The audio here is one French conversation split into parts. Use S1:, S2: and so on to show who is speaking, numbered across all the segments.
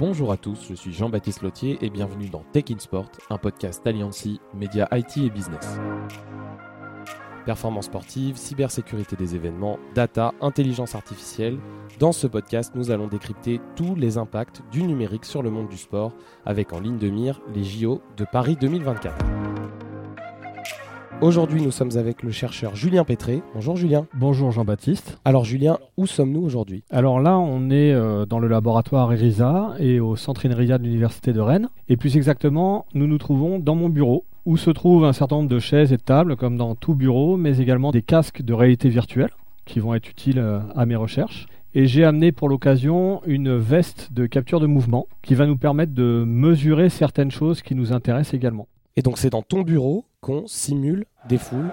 S1: Bonjour à tous, je suis Jean-Baptiste Lotier et bienvenue dans Tech in Sport, un podcast Alliancy, média IT et business. Performance sportive, cybersécurité des événements, data, intelligence artificielle. Dans ce podcast, nous allons décrypter tous les impacts du numérique sur le monde du sport, avec en ligne de mire les JO de Paris 2024. Aujourd'hui, nous sommes avec le chercheur Julien Pétré. Bonjour Julien.
S2: Bonjour Jean-Baptiste.
S1: Alors Julien, où sommes-nous aujourd'hui?
S2: Alors là, on est euh, dans le laboratoire ERISA et au centre INRIA de l'Université de Rennes. Et plus exactement, nous nous trouvons dans mon bureau où se trouvent un certain nombre de chaises et de tables, comme dans tout bureau, mais également des casques de réalité virtuelle qui vont être utiles euh, à mes recherches. Et j'ai amené pour l'occasion une veste de capture de mouvement qui va nous permettre de mesurer certaines choses qui nous intéressent également.
S1: Et donc c'est dans ton bureau qu'on simule des foules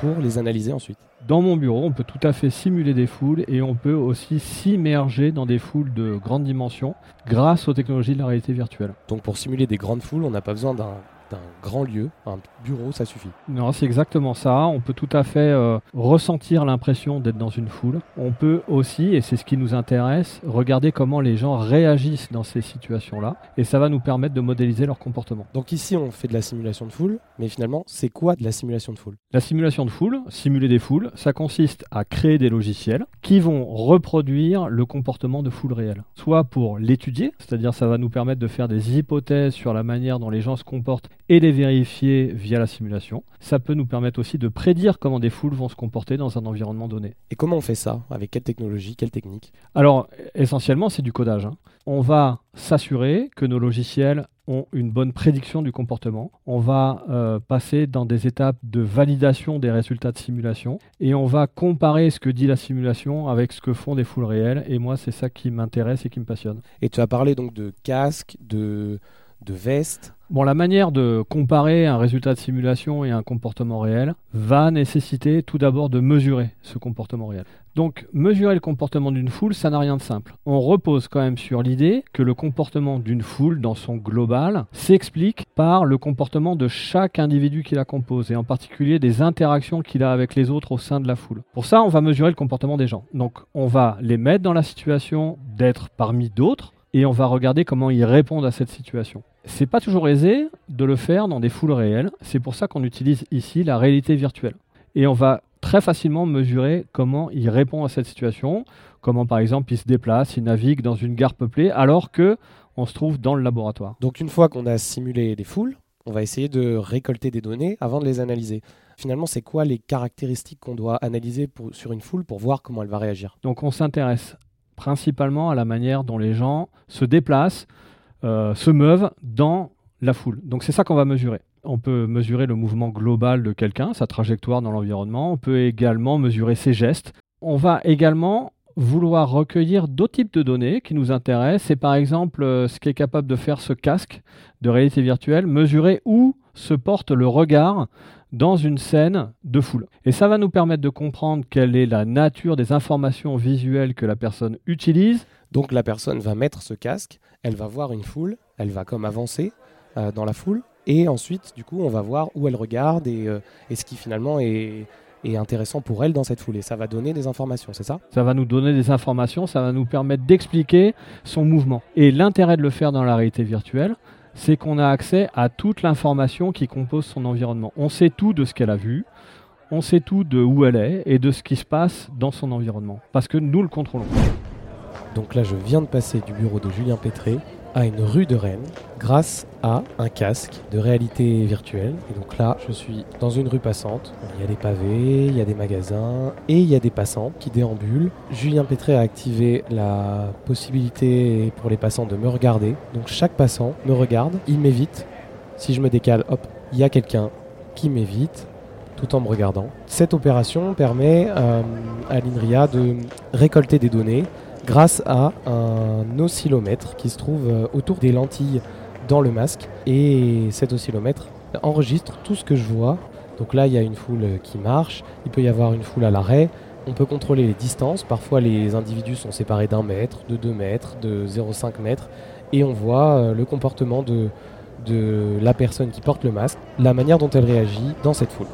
S1: pour les analyser ensuite.
S2: Dans mon bureau, on peut tout à fait simuler des foules et on peut aussi s'immerger dans des foules de grande dimension grâce aux technologies de la réalité virtuelle.
S1: Donc pour simuler des grandes foules, on n'a pas besoin d'un un grand lieu, un bureau, ça suffit.
S2: Non, c'est exactement ça. On peut tout à fait euh, ressentir l'impression d'être dans une foule. On peut aussi, et c'est ce qui nous intéresse, regarder comment les gens réagissent dans ces situations-là. Et ça va nous permettre de modéliser leur comportement.
S1: Donc ici, on fait de la simulation de foule, mais finalement, c'est quoi de la simulation de foule?
S2: La simulation de foule, simuler des foules, ça consiste à créer des logiciels qui vont reproduire le comportement de foule réelle. Soit pour l'étudier, c'est-à-dire ça va nous permettre de faire des hypothèses sur la manière dont les gens se comportent et les vérifier via la simulation. Ça peut nous permettre aussi de prédire comment des foules vont se comporter dans un environnement donné.
S1: Et comment on fait ça? Avec quelle technologie, quelle technique?
S2: Alors, essentiellement, c'est du codage. Hein. On va s'assurer que nos logiciels ont une bonne prédiction du comportement. On va euh, passer dans des étapes de validation des résultats de simulation et on va comparer ce que dit la simulation avec ce que font des foules réelles. Et moi, c'est ça qui m'intéresse et qui me passionne.
S1: Et tu as parlé donc de casque, de, de veste
S2: Bon, la manière de comparer un résultat de simulation et un comportement réel va nécessiter tout d'abord de mesurer ce comportement réel. Donc, mesurer le comportement d'une foule, ça n'a rien de simple. On repose quand même sur l'idée que le comportement d'une foule dans son global s'explique par le comportement de chaque individu qui la compose, et en particulier des interactions qu'il a avec les autres au sein de la foule. Pour ça, on va mesurer le comportement des gens. Donc, on va les mettre dans la situation d'être parmi d'autres, et on va regarder comment ils répondent à cette situation. C'est pas toujours aisé de le faire dans des foules réelles. C'est pour ça qu'on utilise ici la réalité virtuelle. Et on va très facilement mesurer comment il répond à cette situation, comment par exemple il se déplace, il navigue dans une gare peuplée, alors que on se trouve dans le laboratoire.
S1: Donc une fois qu'on a simulé des foules, on va essayer de récolter des données avant de les analyser. Finalement, c'est quoi les caractéristiques qu'on doit analyser sur une foule pour voir comment elle va réagir?
S2: Donc on s'intéresse principalement à la manière dont les gens se déplacent, euh, se meuvent dans la foule. Donc c'est ça qu'on va mesurer. On peut mesurer le mouvement global de quelqu'un, sa trajectoire dans l'environnement. On peut également mesurer ses gestes. On va également vouloir recueillir d'autres types de données qui nous intéressent. C'est par exemple euh, ce qu'est capable de faire ce casque de réalité virtuelle, mesurer où se porte le regard dans une scène de foule. Et ça va nous permettre de comprendre quelle est la nature des informations visuelles que la personne utilise.
S1: Donc la personne va mettre ce casque, elle va voir une foule, elle va comme avancer euh, dans la foule, et ensuite, du coup, on va voir où elle regarde et, euh, ce qui finalement est, est, intéressant pour elle dans cette foule. Et ça va donner des informations, c'est ça?
S2: Ça va nous donner des informations, ça va nous permettre d'expliquer son mouvement. Et l'intérêt de le faire dans la réalité virtuelle, c'est qu'on a accès à toute l'information qui compose son environnement. On sait tout de ce qu'elle a vu, on sait tout de où elle est et de ce qui se passe dans son environnement, parce que nous le contrôlons.
S1: Donc là, je viens de passer du bureau de Julien Pétré à une rue de Rennes grâce à un casque de réalité virtuelle. Et donc là, je suis dans une rue passante. Il y a des pavés, il y a des magasins et il y a des passants qui déambulent. Julien Pétré a activé la possibilité pour les passants de me regarder. Donc chaque passant me regarde, il m'évite. Si je me décale, hop, il y a quelqu'un qui m'évite tout en me regardant. Cette opération permet euh, à l'INRIA de récolter des données grâce à un oscillomètre qui se trouve euh, autour des lentilles dans le masque. Et cet oscillomètre enregistre tout ce que je vois. Donc là, il y a une foule qui marche, il peut y avoir une foule à l'arrêt. On peut contrôler les distances. Parfois, les individus sont séparés d'un mètre, de deux mètres, de 0,5 mètres. Et on voit euh, le comportement de, de la personne qui porte le masque, la manière dont elle réagit dans cette foule.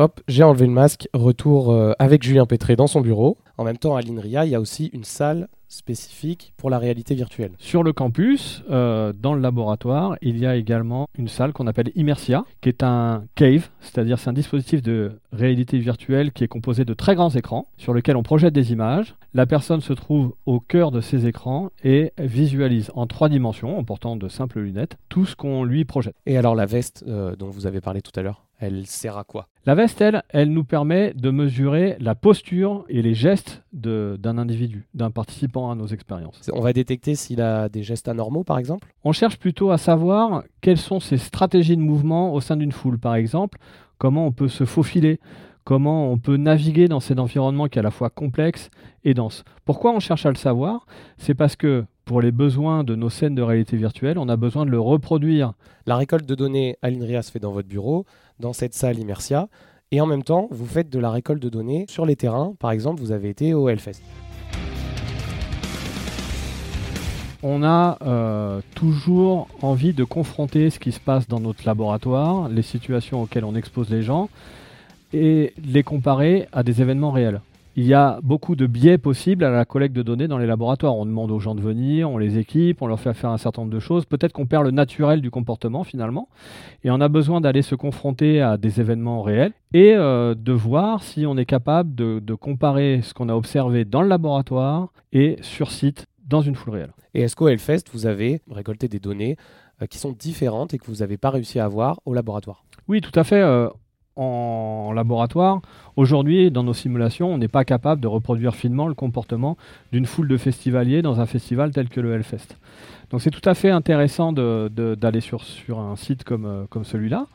S1: Hop, j'ai enlevé le masque, retour euh, avec Julien Pétré dans son bureau. En même temps, à l'INRIA, il y a aussi une salle spécifique pour la réalité virtuelle.
S2: Sur le campus, euh, dans le laboratoire, il y a également une salle qu'on appelle Immersia, qui est un cave, c'est-à-dire c'est un dispositif de réalité virtuelle qui est composé de très grands écrans sur lesquels on projette des images. La personne se trouve au cœur de ces écrans et visualise en trois dimensions, en portant de simples lunettes, tout ce qu'on lui projette.
S1: Et alors la veste euh, dont vous avez parlé tout à l'heure, elle sert à quoi?
S2: La veste, elle, elle nous permet de mesurer la posture et les gestes d'un individu, d'un participant à nos expériences.
S1: On va détecter s'il a des gestes anormaux, par exemple?
S2: On cherche plutôt à savoir quelles sont ses stratégies de mouvement au sein d'une foule, par exemple, comment on peut se faufiler, comment on peut naviguer dans cet environnement qui est à la fois complexe et dense? Pourquoi on cherche à le savoir? C'est parce que pour les besoins de nos scènes de réalité virtuelle, on a besoin de le reproduire.
S1: La récolte de données à l'INRIA se fait dans votre bureau, dans cette salle Immersia, et en même temps, vous faites de la récolte de données sur les terrains. Par exemple, vous avez été au Hellfest.
S2: On a euh, toujours envie de confronter ce qui se passe dans notre laboratoire, les situations auxquelles on expose les gens, et les comparer à des événements réels il y a beaucoup de biais possibles à la collecte de données dans les laboratoires. On demande aux gens de venir, on les équipe, on leur fait faire un certain nombre de choses. Peut-être qu'on perd le naturel du comportement finalement. Et on a besoin d'aller se confronter à des événements réels et euh, de voir si on est capable de, comparer ce qu'on a observé dans le laboratoire et sur site dans une foule réelle.
S1: Et est-ce qu'au Hellfest, vous avez récolté des données euh, qui sont différentes et que vous n'avez pas réussi à avoir au laboratoire?
S2: Oui, tout à fait. Euh, en laboratoire. Aujourd'hui, dans nos simulations, on n'est pas capable de reproduire finement le comportement d'une foule de festivaliers dans un festival tel que le Hellfest. Donc c'est tout à fait intéressant d'aller sur, un site euh, comme celui-là.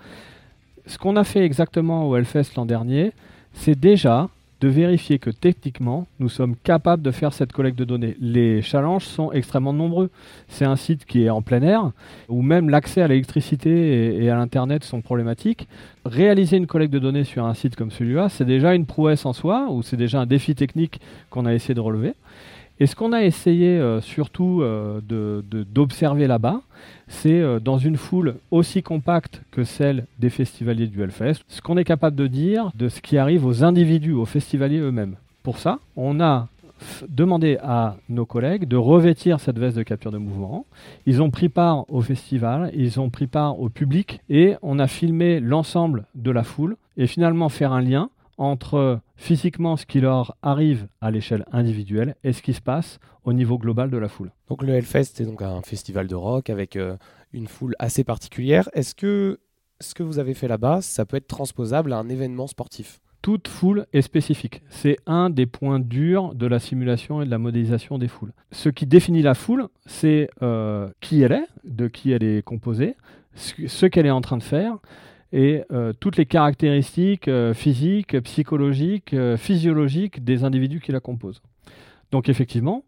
S2: Ce qu'on a fait exactement au Hellfest l'an dernier, c'est déjà de vérifier que techniquement, nous sommes capables de faire cette collecte de données. Les challenges sont extrêmement nombreux. C'est un site qui est en plein air, où même l'accès à l'électricité et, à l'Internet sont problématiques. Réaliser une collecte de données sur un site comme celui-là, c'est déjà une prouesse en soi, ou c'est déjà un défi technique qu'on a essayé de relever. Et ce qu'on a essayé euh, surtout euh, d'observer là-bas, c'est euh, dans une foule aussi compacte que celle des festivaliers du Hellfest, ce qu'on est capable de dire de ce qui arrive aux individus, aux festivaliers eux-mêmes. Pour ça, on a demandé à nos collègues de revêtir cette veste de capture de mouvement. Ils ont pris part au festival, ils ont pris part au public et on a filmé l'ensemble de la foule et finalement faire un lien entre physiquement ce qui leur arrive à l'échelle individuelle et ce qui se passe au niveau global de la foule.
S1: Donc le Hellfest est donc un festival de rock avec euh, une foule assez particulière. Est-ce que ce que vous avez fait là-bas, ça peut être transposable à un événement sportif?
S2: Toute foule est spécifique. C'est un des points durs de la simulation et de la modélisation des foules. Ce qui définit la foule, c'est euh, qui elle est, de qui elle est composée, ce qu'elle est en train de faire, et euh, toutes les caractéristiques euh, physiques, psychologiques, euh, physiologiques des individus qui la composent. Donc effectivement,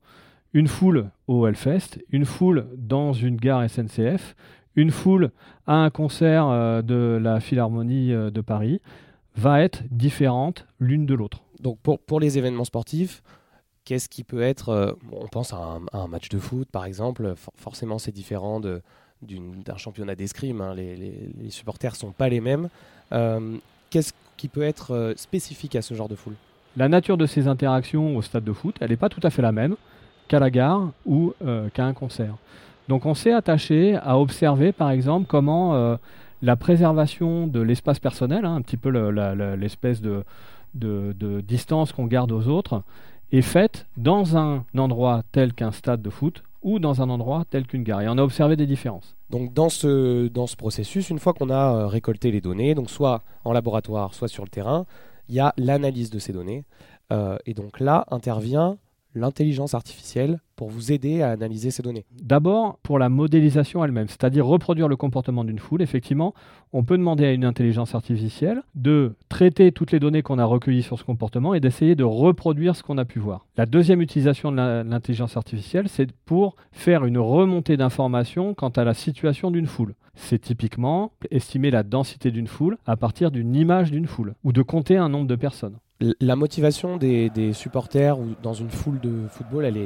S2: une foule au Hellfest, une foule dans une gare SNCF, une foule à un concert de la Philharmonie de Paris va être différente l'une de l'autre.
S1: Donc pour, pour les événements sportifs, qu'est-ce qui peut être... on pense à un, un, match de foot par exemple, forcément c'est différent de, d'un championnat d'escrime. Hein. Les, les, supporters sont pas les mêmes. Euh, qu'est-ce qui peut être euh, spécifique à ce genre de foule?
S2: La nature de ces interactions au stade de foot, elle n'est pas tout à fait la même qu'à la gare ou euh, qu'à un concert. Donc on s'est attaché à observer par exemple comment la préservation de l'espace personnel, hein, un petit peu l'espèce de, de, distance qu'on garde aux autres, est faite dans un endroit tel qu'un stade de foot ou dans un endroit tel qu'une gare. Et on a observé des différences.
S1: Donc dans ce, dans ce processus, une fois qu'on a euh, récolté les données, donc soit en laboratoire, soit sur le terrain, il y a l'analyse de ces données. Euh, et donc là intervient l'intelligence artificielle pour vous aider à analyser ces données
S2: D'abord, pour la modélisation elle-même, c'est-à-dire reproduire le comportement d'une foule, effectivement, on peut demander à une intelligence artificielle de traiter toutes les données qu'on a recueillies sur ce comportement et d'essayer de reproduire ce qu'on a pu voir. La deuxième utilisation de l'intelligence artificielle, c'est pour faire une remontée d'informations quant à la situation d'une foule. C'est typiquement estimer la densité d'une foule à partir d'une image d'une foule ou de compter un nombre de personnes
S1: la motivation des, supporters dans une foule de football, elle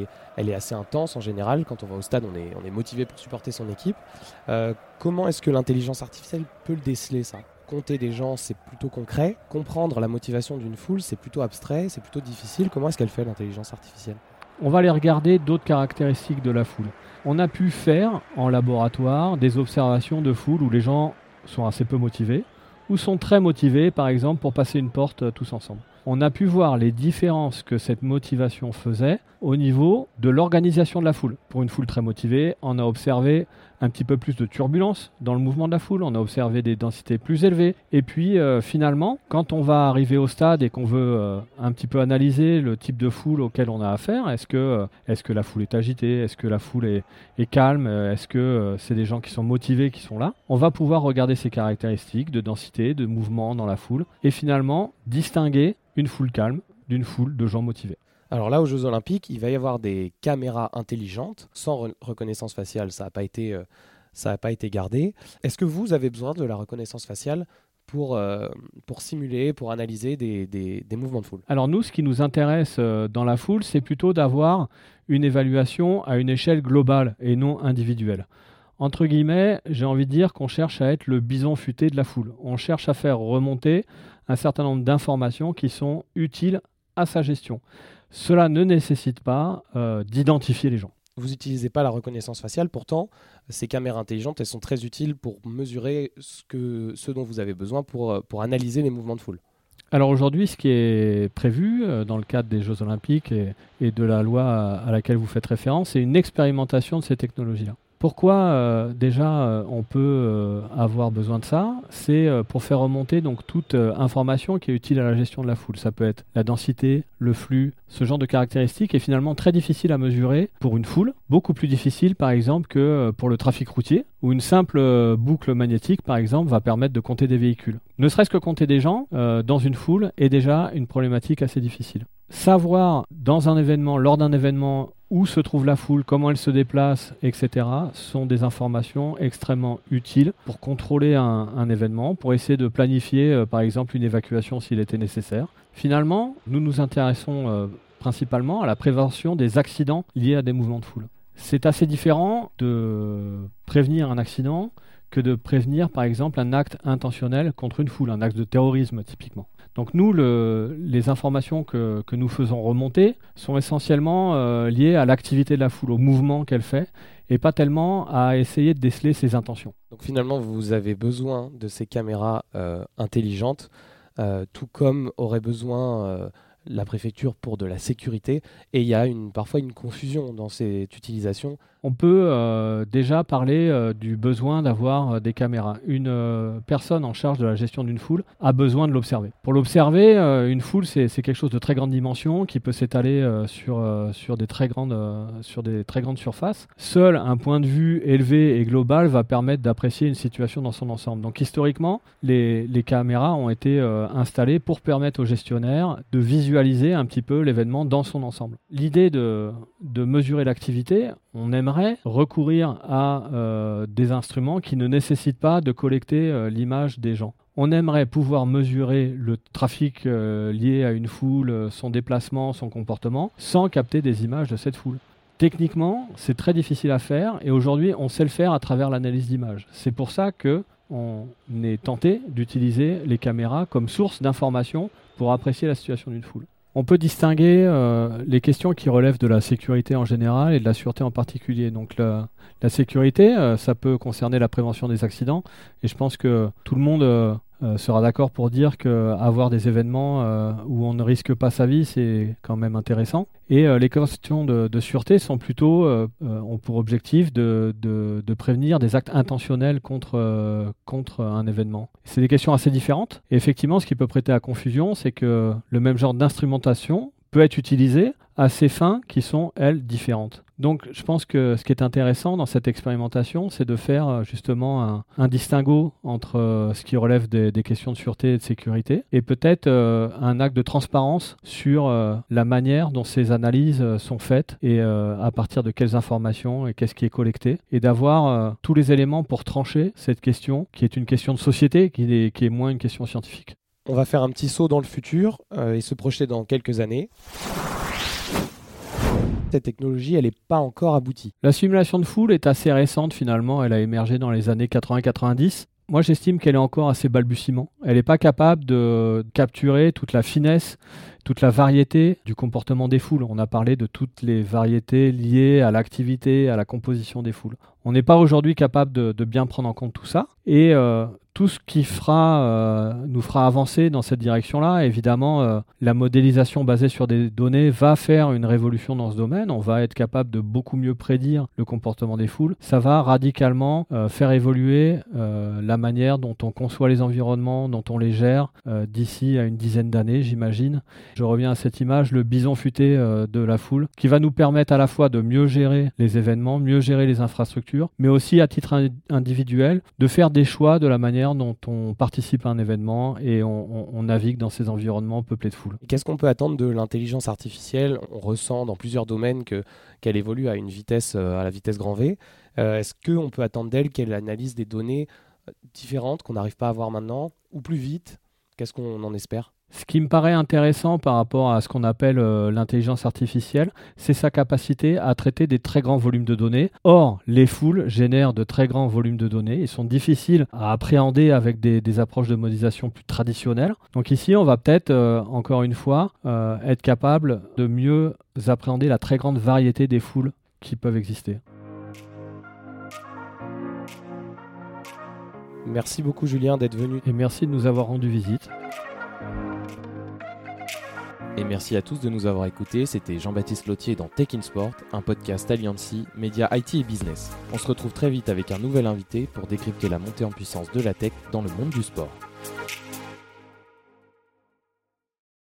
S1: est, assez intense en général. Quand on va au stade, on est, on est motivé pour supporter son équipe. Euh, comment est-ce que l'intelligence artificielle peut le déceler ça? Compter des gens, c'est plutôt concret. Comprendre la motivation d'une foule, c'est plutôt abstrait, c'est plutôt difficile. Comment est-ce qu'elle fait l'intelligence artificielle?
S2: On va aller regarder d'autres caractéristiques de la foule. On a pu faire en laboratoire des observations de foule où les gens sont assez peu motivés ou sont très motivés, par exemple, pour passer une porte euh, tous ensemble on a pu voir les différences que cette motivation faisait au niveau de l'organisation de la foule. Pour une foule très motivée, on a observé un petit peu plus de turbulence dans le mouvement de la foule, on a observé des densités plus élevées. Et puis euh, finalement, quand on va arriver au stade et qu'on veut euh, un petit peu analyser le type de foule auquel on a affaire, est-ce que, euh, la foule est agitée, est-ce que la foule est calme, est-ce que c'est des gens qui sont motivés qui sont là, on va pouvoir regarder ces caractéristiques de densité, de mouvement dans la foule, et finalement distinguer une foule calme d'une foule de gens motivés.
S1: Alors là, aux Jeux Olympiques, il va y avoir des caméras intelligentes sans reconnaissance faciale. Ça n'a pas été, euh, pas été gardé. Est-ce que vous avez besoin de la reconnaissance faciale pour, euh, pour simuler, pour analyser des, des, mouvements de foule?
S2: Alors nous, ce qui nous intéresse euh, dans la foule, c'est plutôt d'avoir une évaluation à une échelle globale et non individuelle. Entre guillemets, j'ai envie de dire qu'on cherche à être le bison futé de la foule. On cherche à faire remonter un certain nombre d'informations qui sont utiles à sa gestion. Cela ne nécessite pas euh, d'identifier les gens.
S1: Vous n'utilisez pas la reconnaissance faciale, pourtant, ces caméras intelligentes, elles sont très utiles pour mesurer ce, que, ce dont vous avez besoin pour, euh, pour analyser les mouvements de foule.
S2: Alors aujourd'hui, ce qui est prévu euh, dans le cadre des Jeux Olympiques et, et de la loi à laquelle vous faites référence, c'est une expérimentation de ces technologies-là. Pourquoi euh, déjà euh, on peut euh, avoir besoin de ça? C'est pour faire remonter donc toute information qui est utile à la gestion de la foule. Ça peut être la densité, le flux, ce genre de caractéristiques est finalement très difficile à mesurer pour une foule, beaucoup plus difficile par exemple que pour le trafic routier, où une simple boucle magnétique par exemple va permettre de compter des véhicules. Ne serait-ce que compter des gens dans une foule est déjà une problématique assez difficile. Savoir dans un événement, lors d'un événement, où se trouve la foule, comment elle se déplace, etc., sont des informations extrêmement utiles pour contrôler un, événement, pour essayer de planifier, euh, par exemple, une évacuation s'il était nécessaire. Finalement, nous nous intéressons euh, principalement à la prévention des accidents liés à des mouvements de foule. C'est assez différent de prévenir un accident que de prévenir, par exemple, un acte intentionnel contre une foule, un acte de terrorisme typiquement. Donc nous, les informations que, nous faisons remonter sont essentiellement euh, liées à l'activité de la foule, au mouvement qu'elle fait, et pas tellement à essayer de déceler ses intentions.
S1: Donc finalement, vous avez besoin de ces caméras euh, intelligentes, euh, tout comme aurait besoin la préfecture pour de la sécurité, et il y a parfois une confusion dans cette utilisation
S2: on peut euh, déjà parler euh, du besoin d'avoir euh, des caméras. Une personne en charge de la gestion d'une foule a besoin de l'observer. Pour l'observer, une foule, c'est quelque chose de très grande dimension qui peut s'étaler sur, sur, des très grandes, sur des très grandes surfaces. Seul un point de vue élevé et global va permettre d'apprécier une situation dans son ensemble. Donc historiquement, les, les caméras ont été installées pour permettre aux gestionnaires de visualiser un petit peu l'événement dans son ensemble. L'idée de, de mesurer l'activité, on aimerait recourir à euh, des instruments qui ne nécessitent pas de collecter euh, l'image des gens. On aimerait pouvoir mesurer le trafic euh, lié à une foule, son déplacement, son comportement, sans capter des images de cette foule. Techniquement, c'est très difficile à faire et aujourd'hui, on sait le faire à travers l'analyse d'images. C'est pour ça que on est tenté d'utiliser les caméras comme source d'information pour apprécier la situation d'une foule. On peut distinguer euh, les questions qui relèvent de la sécurité en général et de la sûreté en particulier. Donc la, sécurité, euh, ça peut concerner la prévention des accidents. Et je pense que tout le monde euh, sera d'accord pour dire qu'avoir des événements euh, où on ne risque pas sa vie, c'est quand même intéressant. Et euh, les questions de, sûreté sont plutôt, ont pour objectif de, de, prévenir des actes intentionnels contre, contre un événement. C'est des questions assez différentes. Et effectivement, ce qui peut prêter à confusion, c'est que le même genre d'instrumentation peut être utilisé à ces fins qui sont, elles, différentes. Donc je pense que ce qui est intéressant dans cette expérimentation, c'est de faire euh, justement un, distinguo entre euh, ce qui relève des, questions de sûreté et de sécurité et peut-être euh, un acte de transparence sur la manière dont ces analyses sont faites et à partir de quelles informations et qu'est-ce qui est collecté et d'avoir tous les éléments pour trancher cette question qui est une question de société, qui est, qui est moins une question scientifique.
S1: On va faire un petit saut dans le futur et se projeter dans quelques années cette technologie, elle n'est pas encore aboutie.
S2: La simulation de foule est assez récente finalement, elle a émergé dans les années 80-90. moi j'estime qu'elle est encore assez balbutiement. Elle n'est pas capable de capturer toute la finesse, toute la variété du comportement des foules. On a parlé de toutes les variétés liées à l'activité, à la composition des foules. On n'est pas aujourd'hui capable de, bien prendre en compte tout ça. Et euh, tout ce qui euh, nous fera avancer dans cette direction-là, évidemment, euh, la modélisation basée sur des données va faire une révolution dans ce domaine. On va être capable de beaucoup mieux prédire le comportement des foules. Ça va radicalement euh, faire évoluer la manière dont on conçoit les environnements, dont on les gère d'ici à une dizaine d'années, j'imagine. Je reviens à cette image, le bison futé de la foule, qui va nous permettre à la fois de mieux gérer les événements, mieux gérer les infrastructures, mais aussi à titre individuel, de faire des choix de la manière dont on participe à un événement et on, navigue dans ces environnements peuplés de foule.
S1: Qu'est-ce qu'on peut attendre de l'intelligence artificielle? On ressent dans plusieurs domaines que, qu'elle évolue à une vitesse, euh, à la vitesse grand V. Euh, est-ce qu'on peut attendre d'elle qu'elle analyse des données euh, différentes qu'on n'arrive pas à voir maintenant ou plus vite? Qu'est-ce qu'on en espère?
S2: Ce qui me paraît intéressant par rapport à ce qu'on appelle euh, l'intelligence artificielle, c'est sa capacité à traiter des très grands volumes de données. Or, les foules génèrent de très grands volumes de données. Ils sont difficiles à appréhender avec des, approches de modélisation plus traditionnelles. Donc ici, on va peut-être, euh, encore une fois, euh, être capable de mieux appréhender la très grande variété des foules qui peuvent exister.
S1: Merci beaucoup Julien d'être venu.
S2: Et merci de nous avoir rendu visite.
S1: Et merci à tous de nous avoir écoutés. C'était Jean-Baptiste Lotier dans Tech in Sport, un podcast Alliancy, média IT et business. On se retrouve très vite avec un nouvel invité pour décrypter la montée en puissance de la tech dans le monde du sport.